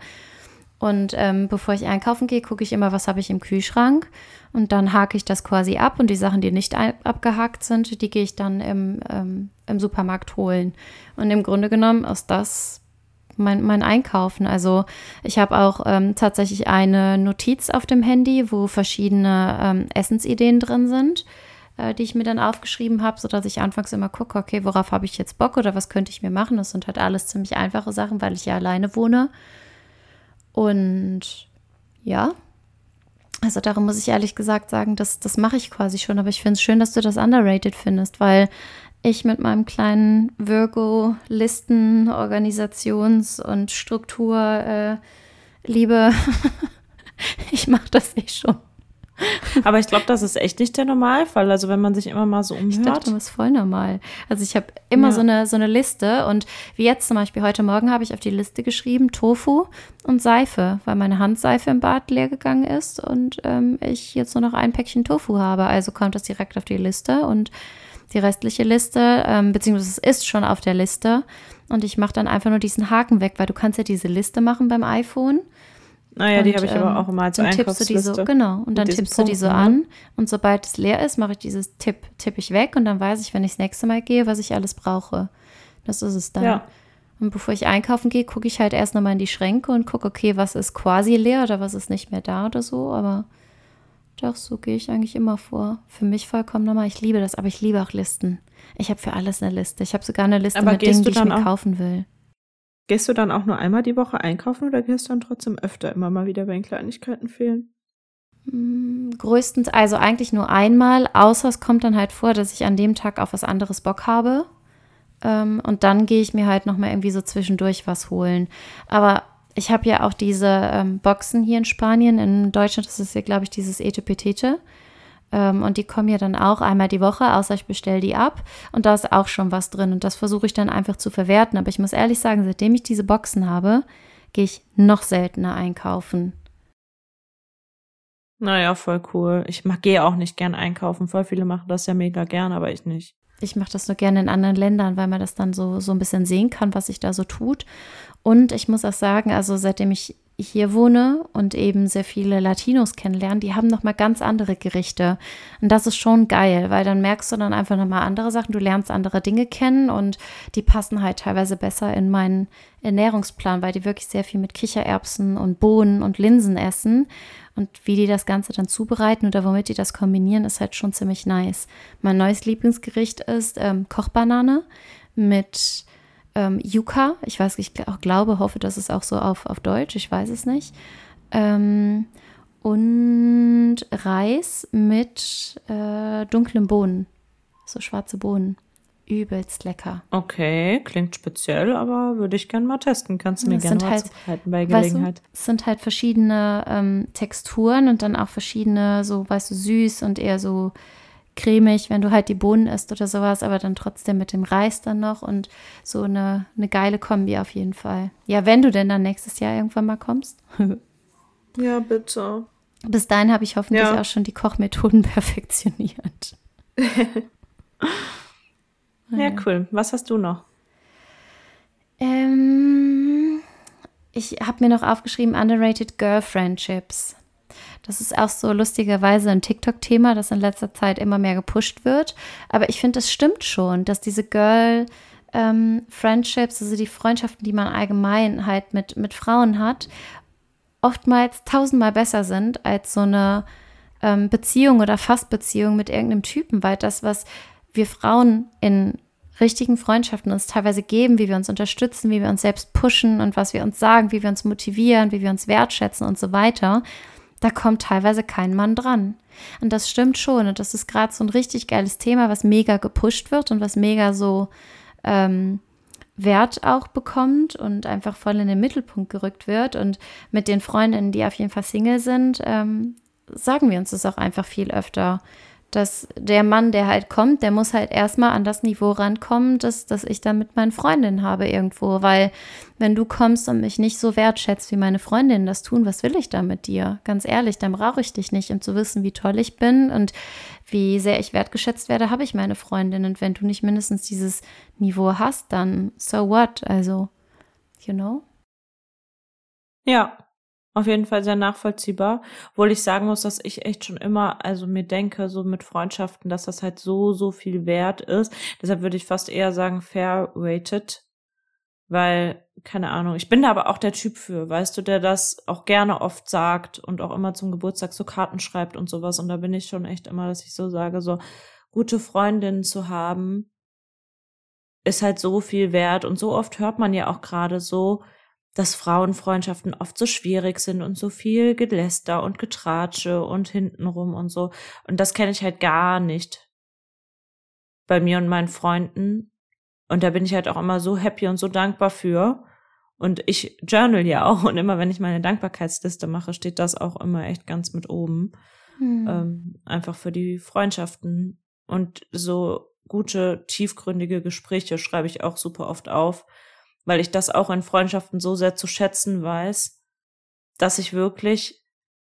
und ähm, bevor ich einkaufen gehe, gucke ich immer, was habe ich im Kühlschrank. Und dann hake ich das quasi ab. Und die Sachen, die nicht abgehakt sind, die gehe ich dann im, ähm, im Supermarkt holen. Und im Grunde genommen ist das mein, mein Einkaufen. Also ich habe auch ähm, tatsächlich eine Notiz auf dem Handy, wo verschiedene ähm, Essensideen drin sind. äh, die ich mir dann aufgeschrieben habe, sodass ich anfangs immer gucke, okay, worauf habe ich jetzt Bock oder was könnte ich mir machen? Das sind halt alles ziemlich einfache Sachen, weil ich ja alleine wohne. Und ja, also darum muss ich ehrlich gesagt sagen, das, das mache ich quasi schon. Aber ich finde es schön, dass du das underrated findest, weil ich mit meinem kleinen Virgo-Listen, Organisations- und Struktur äh, liebe, ich mache das eh schon. Aber ich glaube, das ist echt nicht der Normalfall. Also wenn man sich immer mal so umhört. Ich dachte, das ist voll normal. Also ich habe immer ja. so, eine, so eine Liste und wie jetzt zum Beispiel heute Morgen habe ich auf die Liste geschrieben Tofu und Seife, weil meine Handseife im Bad leer gegangen ist und ähm, ich jetzt nur noch ein Päckchen Tofu habe. Also kommt das direkt auf die Liste und die restliche Liste, ähm, beziehungsweise es ist schon auf der Liste und ich mache dann einfach nur diesen Haken weg, weil du kannst ja diese Liste machen beim iPhone naja, ah die habe ich ähm, aber auch immer als dann tippst du die so, Genau, und dann tippst Punkten, du die so an und sobald es leer ist, mache ich dieses Tipp, tippe ich weg und dann weiß ich, wenn ich das nächste Mal gehe, was ich alles brauche. Das ist es dann. Ja. Und bevor ich einkaufen gehe, gucke ich halt erst nochmal in die Schränke und gucke, okay, was ist quasi leer oder was ist nicht mehr da oder so, aber doch, so gehe ich eigentlich immer vor. Für mich vollkommen normal. Ich liebe das, aber ich liebe auch Listen. Ich habe für alles eine Liste. Ich habe sogar eine Liste aber mit Dingen, die ich mir kaufen will. Gehst du dann auch nur einmal die Woche einkaufen oder gehst du dann trotzdem öfter immer mal wieder, wenn Kleinigkeiten fehlen? Hm, größtens, also eigentlich nur einmal, außer es kommt dann halt vor, dass ich an dem Tag auf was anderes Bock habe. Ähm, und dann gehe ich mir halt nochmal irgendwie so zwischendurch was holen. Aber ich habe ja auch diese ähm, Boxen hier in Spanien. In Deutschland ist es ja, glaube ich, dieses Etepetete. Ähm, und die kommen ja dann auch einmal die Woche, außer ich bestelle die ab. Und da ist auch schon was drin. Und das versuche ich dann einfach zu verwerten. Aber ich muss ehrlich sagen, seitdem ich diese Boxen habe, gehe ich noch seltener einkaufen. Naja, voll cool. Ich gehe auch nicht gern einkaufen. Voll viele machen das ja mega gern, aber ich nicht. Ich mache das nur gerne in anderen Ländern, weil man das dann so, so ein bisschen sehen kann, was sich da so tut. Und ich muss auch sagen, also seitdem ich hier wohne und eben sehr viele Latinos kennenlernen, die haben nochmal ganz andere Gerichte. Und das ist schon geil, weil dann merkst du dann einfach nochmal andere Sachen, du lernst andere Dinge kennen und die passen halt teilweise besser in meinen Ernährungsplan, weil die wirklich sehr viel mit Kichererbsen und Bohnen und Linsen essen. Und wie die das Ganze dann zubereiten oder womit die das kombinieren, ist halt schon ziemlich nice. Mein neues Lieblingsgericht ist ähm, Kochbanane mit ähm, Yuca. Ich weiß, ich auch glaube, hoffe, dass es auch so auf, auf Deutsch, ich weiß es nicht. Ähm, und Reis mit äh, dunklen Bohnen, so schwarze Bohnen. Übelst lecker. Okay, klingt speziell, aber würde ich gerne mal testen. Kannst du mir gerne mal halt, bei Gelegenheit. Weißt du, es sind halt verschiedene ähm, Texturen und dann auch verschiedene, so weißt du, süß und eher so cremig, wenn du halt die Bohnen isst oder sowas, aber dann trotzdem mit dem Reis dann noch und so eine, eine geile Kombi auf jeden Fall. Ja, wenn du denn dann nächstes Jahr irgendwann mal kommst. ja, bitte. Bis dahin habe ich hoffentlich ja. auch schon die Kochmethoden perfektioniert. ja, cool. Was hast du noch? Ähm, ich habe mir noch aufgeschrieben, underrated Girl Friendships. Das ist auch so lustigerweise ein TikTok-Thema, das in letzter Zeit immer mehr gepusht wird. Aber ich finde, es stimmt schon, dass diese Girl ähm, Friendships, also die Freundschaften, die man allgemein halt mit, mit Frauen hat, oftmals tausendmal besser sind als so eine ähm, Beziehung oder Fastbeziehung mit irgendeinem Typen, weil das, was wir Frauen in richtigen Freundschaften uns teilweise geben, wie wir uns unterstützen, wie wir uns selbst pushen und was wir uns sagen, wie wir uns motivieren, wie wir uns wertschätzen und so weiter, da kommt teilweise kein Mann dran. Und das stimmt schon. Und das ist gerade so ein richtig geiles Thema, was mega gepusht wird und was mega so ähm, Wert auch bekommt und einfach voll in den Mittelpunkt gerückt wird. Und mit den Freundinnen, die auf jeden Fall Single sind, ähm, sagen wir uns das auch einfach viel öfter dass der Mann, der halt kommt, der muss halt erstmal an das Niveau rankommen, dass, dass ich dann mit meinen Freundinnen habe irgendwo. Weil wenn du kommst und mich nicht so wertschätzt, wie meine Freundinnen das tun, was will ich da mit dir? Ganz ehrlich, dann brauche ich dich nicht, um zu wissen, wie toll ich bin und wie sehr ich wertgeschätzt werde, habe ich meine Freundin. Und wenn du nicht mindestens dieses Niveau hast, dann so what? Also, you know? Ja, auf jeden Fall sehr nachvollziehbar. Obwohl ich sagen muss, dass ich echt schon immer, also mir denke, so mit Freundschaften, dass das halt so, so viel wert ist. Deshalb würde ich fast eher sagen, fair rated. Weil, keine Ahnung, ich bin da aber auch der Typ für, weißt du, der das auch gerne oft sagt und auch immer zum Geburtstag so Karten schreibt und sowas. Und da bin ich schon echt immer, dass ich so sage, so, gute Freundinnen zu haben, ist halt so viel wert. Und so oft hört man ja auch gerade so, dass Frauenfreundschaften oft so schwierig sind und so viel Geläster und Getratsche und hintenrum und so. Und das kenne ich halt gar nicht bei mir und meinen Freunden. Und da bin ich halt auch immer so happy und so dankbar für. Und ich journal ja auch und immer wenn ich meine Dankbarkeitsliste mache, steht das auch immer echt ganz mit oben. Hm. Ähm, einfach für die Freundschaften und so gute, tiefgründige Gespräche schreibe ich auch super oft auf, weil ich das auch in Freundschaften so sehr zu schätzen weiß, dass ich wirklich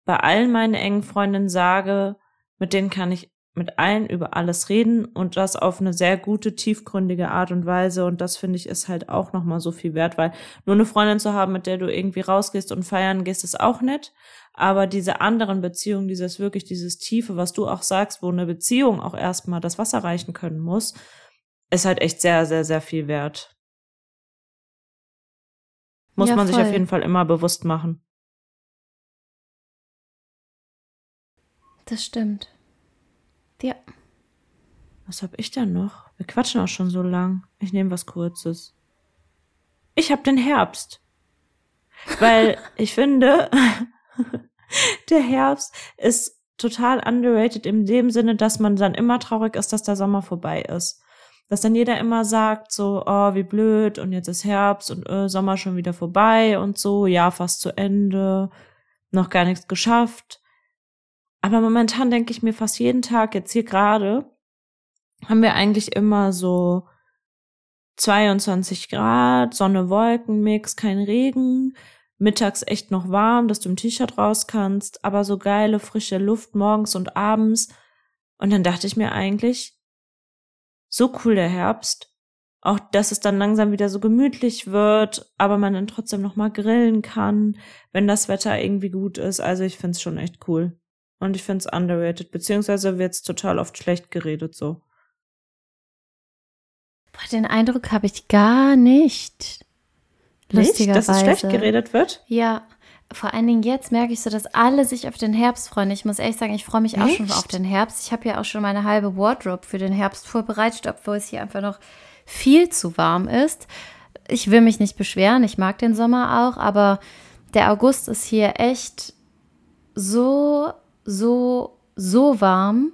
bei allen meinen engen Freundinnen sage, mit denen kann ich mit allen über alles reden und das auf eine sehr gute, tiefgründige Art und Weise. Und das finde ich ist halt auch nochmal so viel wert, weil nur eine Freundin zu haben, mit der du irgendwie rausgehst und feiern gehst, ist auch nett. Aber diese anderen Beziehungen, dieses wirklich, dieses Tiefe, was du auch sagst, wo eine Beziehung auch erstmal das Wasser reichen können muss, ist halt echt sehr, sehr, sehr viel wert. Muss ja, man sich auf jeden Fall immer bewusst machen. Das stimmt. Ja. Was hab ich denn noch? Wir quatschen auch schon so lang. Ich nehme was Kurzes. Ich hab den Herbst. Weil ich finde, der Herbst ist total underrated in dem Sinne, dass man dann immer traurig ist, dass der Sommer vorbei ist. Dass dann jeder immer sagt so, oh, wie blöd und jetzt ist Herbst und äh, Sommer schon wieder vorbei und so, ja, fast zu Ende, noch gar nichts geschafft. Aber momentan denke ich mir fast jeden Tag, jetzt hier gerade, haben wir eigentlich immer so 22 Grad, Sonne, Wolken, Mix, kein Regen, mittags echt noch warm, dass du im T-Shirt raus kannst, aber so geile frische Luft morgens und abends. Und dann dachte ich mir eigentlich, so cool der Herbst. Auch, dass es dann langsam wieder so gemütlich wird, aber man dann trotzdem noch mal grillen kann, wenn das Wetter irgendwie gut ist. Also ich find's schon echt cool. Und ich find's underrated, beziehungsweise wird's total oft schlecht geredet so. Boah, den Eindruck habe ich gar nicht. Nicht, dass es schlecht geredet wird? Ja, vor allen Dingen jetzt merke ich so, dass alle sich auf den Herbst freuen. Ich muss ehrlich sagen, ich freue mich Echt? auch schon auf den Herbst. Ich habe ja auch schon meine halbe Wardrobe für den Herbst vorbereitet, obwohl es hier einfach noch viel zu warm ist. Ich will mich nicht beschweren, ich mag den Sommer auch, aber der August ist hier echt so, so, so warm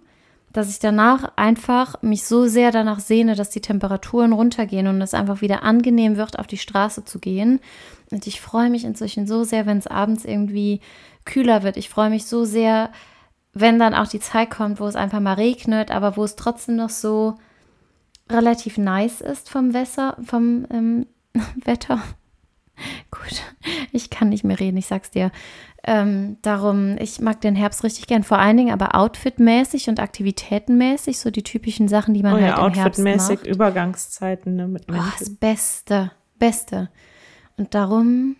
dass ich danach einfach mich so sehr danach sehne, dass die Temperaturen runtergehen und es einfach wieder angenehm wird, auf die Straße zu gehen. Und ich freue mich inzwischen so sehr, wenn es abends irgendwie kühler wird. Ich freue mich so sehr, wenn dann auch die Zeit kommt, wo es einfach mal regnet, aber wo es trotzdem noch so relativ nice ist vom Wasser, vom ähm, Wetter. Gut, ich kann nicht mehr reden, ich sag's dir. Ähm, darum, ich mag den Herbst richtig gern, vor allen Dingen aber outfitmäßig und aktivitätenmäßig, so die typischen Sachen, die man oh ja, halt im Herbst macht. Outfitmäßig Übergangszeiten ne, mit Oh, das Beste, Beste. Und darum,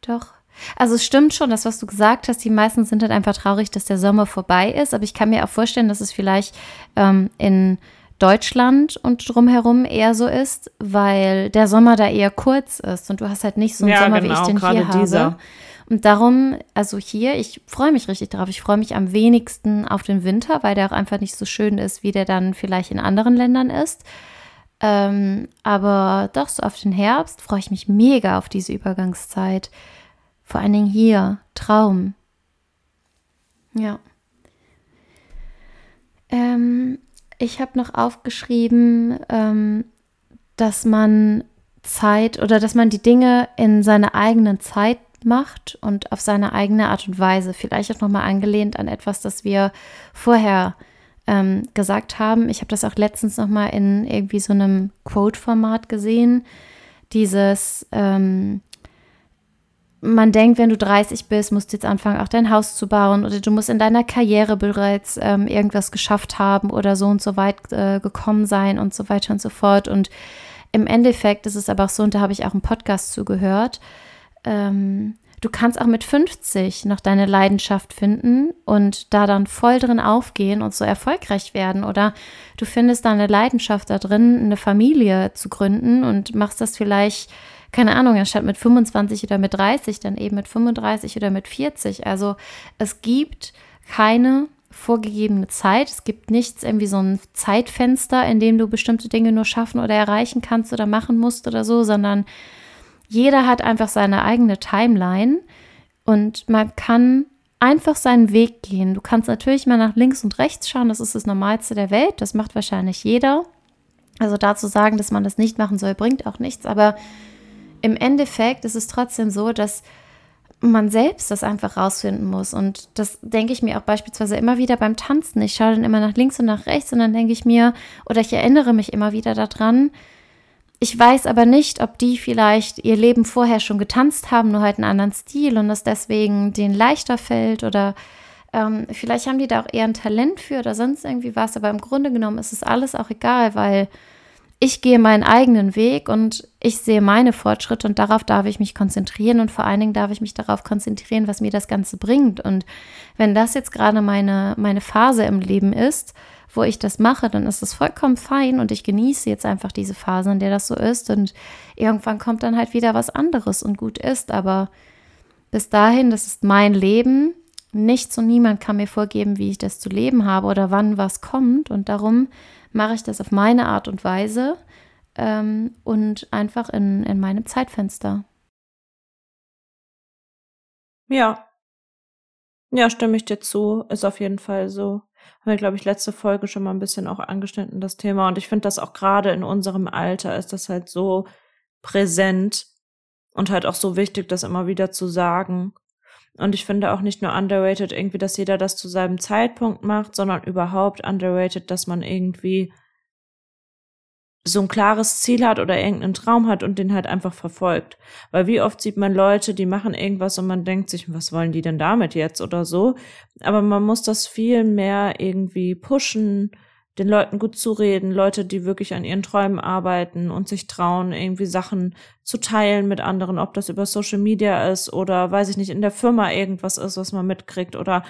doch. Also es stimmt schon, das, was du gesagt hast, die meisten sind halt einfach traurig, dass der Sommer vorbei ist, aber ich kann mir auch vorstellen, dass es vielleicht ähm, in Deutschland und drumherum eher so ist, weil der Sommer da eher kurz ist und du hast halt nicht so einen ja, Sommer, genau, wie ich den hier dieser. habe. Und darum, also hier, ich freue mich richtig darauf. Ich freue mich am wenigsten auf den Winter, weil der auch einfach nicht so schön ist, wie der dann vielleicht in anderen Ländern ist. Ähm, aber doch, so auf den Herbst freue ich mich mega auf diese Übergangszeit. Vor allen Dingen hier, Traum. Ja. Ähm, ich habe noch aufgeschrieben, ähm, dass man Zeit oder dass man die Dinge in seiner eigenen Zeit macht und auf seine eigene Art und Weise. Vielleicht auch nochmal angelehnt an etwas, das wir vorher ähm, gesagt haben. Ich habe das auch letztens nochmal in irgendwie so einem Quote-Format gesehen. Dieses, ähm, man denkt, wenn du 30 bist, musst du jetzt anfangen, auch dein Haus zu bauen oder du musst in deiner Karriere bereits ähm, irgendwas geschafft haben oder so und so weit äh, gekommen sein und so weiter und so fort. Und im Endeffekt ist es aber auch so, und da habe ich auch einen Podcast zugehört, ähm, du kannst auch mit 50 noch deine Leidenschaft finden und da dann voll drin aufgehen und so erfolgreich werden. Oder du findest deine Leidenschaft da drin, eine Familie zu gründen und machst das vielleicht, keine Ahnung, anstatt mit 25 oder mit 30, dann eben mit 35 oder mit 40. Also es gibt keine vorgegebene Zeit. Es gibt nichts, irgendwie so ein Zeitfenster, in dem du bestimmte Dinge nur schaffen oder erreichen kannst oder machen musst oder so, sondern jeder hat einfach seine eigene Timeline und man kann einfach seinen Weg gehen. Du kannst natürlich mal nach links und rechts schauen, das ist das Normalste der Welt, das macht wahrscheinlich jeder. Also dazu sagen, dass man das nicht machen soll, bringt auch nichts, aber im Endeffekt ist es trotzdem so, dass man selbst das einfach rausfinden muss. Und das denke ich mir auch beispielsweise immer wieder beim Tanzen. Ich schaue dann immer nach links und nach rechts und dann denke ich mir, oder ich erinnere mich immer wieder daran, ich weiß aber nicht, ob die vielleicht ihr Leben vorher schon getanzt haben, nur halt einen anderen Stil und es deswegen denen leichter fällt oder ähm, vielleicht haben die da auch eher ein Talent für oder sonst irgendwie was. Aber im Grunde genommen ist es alles auch egal, weil ich gehe meinen eigenen Weg und ich sehe meine Fortschritte und darauf darf ich mich konzentrieren und vor allen Dingen darf ich mich darauf konzentrieren, was mir das Ganze bringt. Und wenn das jetzt gerade meine, meine Phase im Leben ist, wo ich das mache, dann ist das vollkommen fein und ich genieße jetzt einfach diese Phase, in der das so ist und irgendwann kommt dann halt wieder was anderes und gut ist. Aber bis dahin, das ist mein Leben. Nichts und niemand kann mir vorgeben, wie ich das zu leben habe oder wann was kommt und darum mache ich das auf meine Art und Weise ähm, und einfach in, in meinem Zeitfenster. Ja. Ja, stimme ich dir zu. Ist auf jeden Fall so. Haben wir, glaube ich, letzte Folge schon mal ein bisschen auch angeschnitten, das Thema. Und ich finde das auch gerade in unserem Alter ist das halt so präsent und halt auch so wichtig, das immer wieder zu sagen. Und ich finde auch nicht nur underrated irgendwie, dass jeder das zu seinem Zeitpunkt macht, sondern überhaupt underrated, dass man irgendwie so ein klares Ziel hat oder irgendeinen Traum hat und den halt einfach verfolgt. Weil wie oft sieht man Leute, die machen irgendwas und man denkt sich, was wollen die denn damit jetzt oder so. Aber man muss das viel mehr irgendwie pushen, den Leuten gut zureden, Leute, die wirklich an ihren Träumen arbeiten und sich trauen, irgendwie Sachen zu teilen mit anderen, ob das über Social Media ist oder weiß ich nicht, in der Firma irgendwas ist, was man mitkriegt oder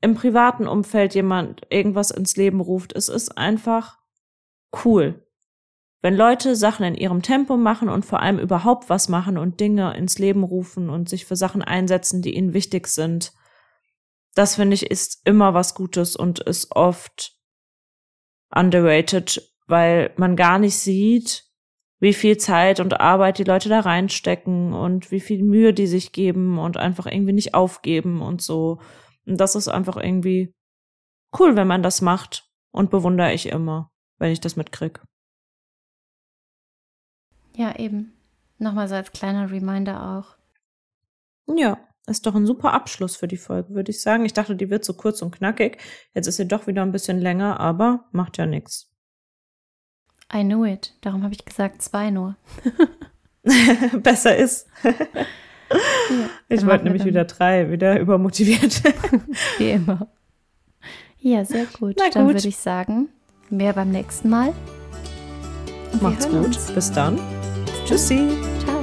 im privaten Umfeld jemand irgendwas ins Leben ruft. Es ist einfach cool. Wenn Leute Sachen in ihrem Tempo machen und vor allem überhaupt was machen und Dinge ins Leben rufen und sich für Sachen einsetzen, die ihnen wichtig sind, das finde ich ist immer was Gutes und ist oft underrated, weil man gar nicht sieht, wie viel Zeit und Arbeit die Leute da reinstecken und wie viel Mühe die sich geben und einfach irgendwie nicht aufgeben und so. Und das ist einfach irgendwie cool, wenn man das macht und bewundere ich immer, wenn ich das mitkrieg. Ja, eben. Nochmal so als kleiner Reminder auch. Ja, ist doch ein super Abschluss für die Folge, würde ich sagen. Ich dachte, die wird so kurz und knackig. Jetzt ist sie doch wieder ein bisschen länger, aber macht ja nichts. I knew it. Darum habe ich gesagt, zwei nur. Besser ist. ja, ich wollte nämlich wieder drei, wieder übermotiviert. Wie immer. Ja, sehr gut. gut. Dann würde ich sagen, mehr beim nächsten Mal. Macht's gut. Uns. Bis dann. Tschüssi. Ciao.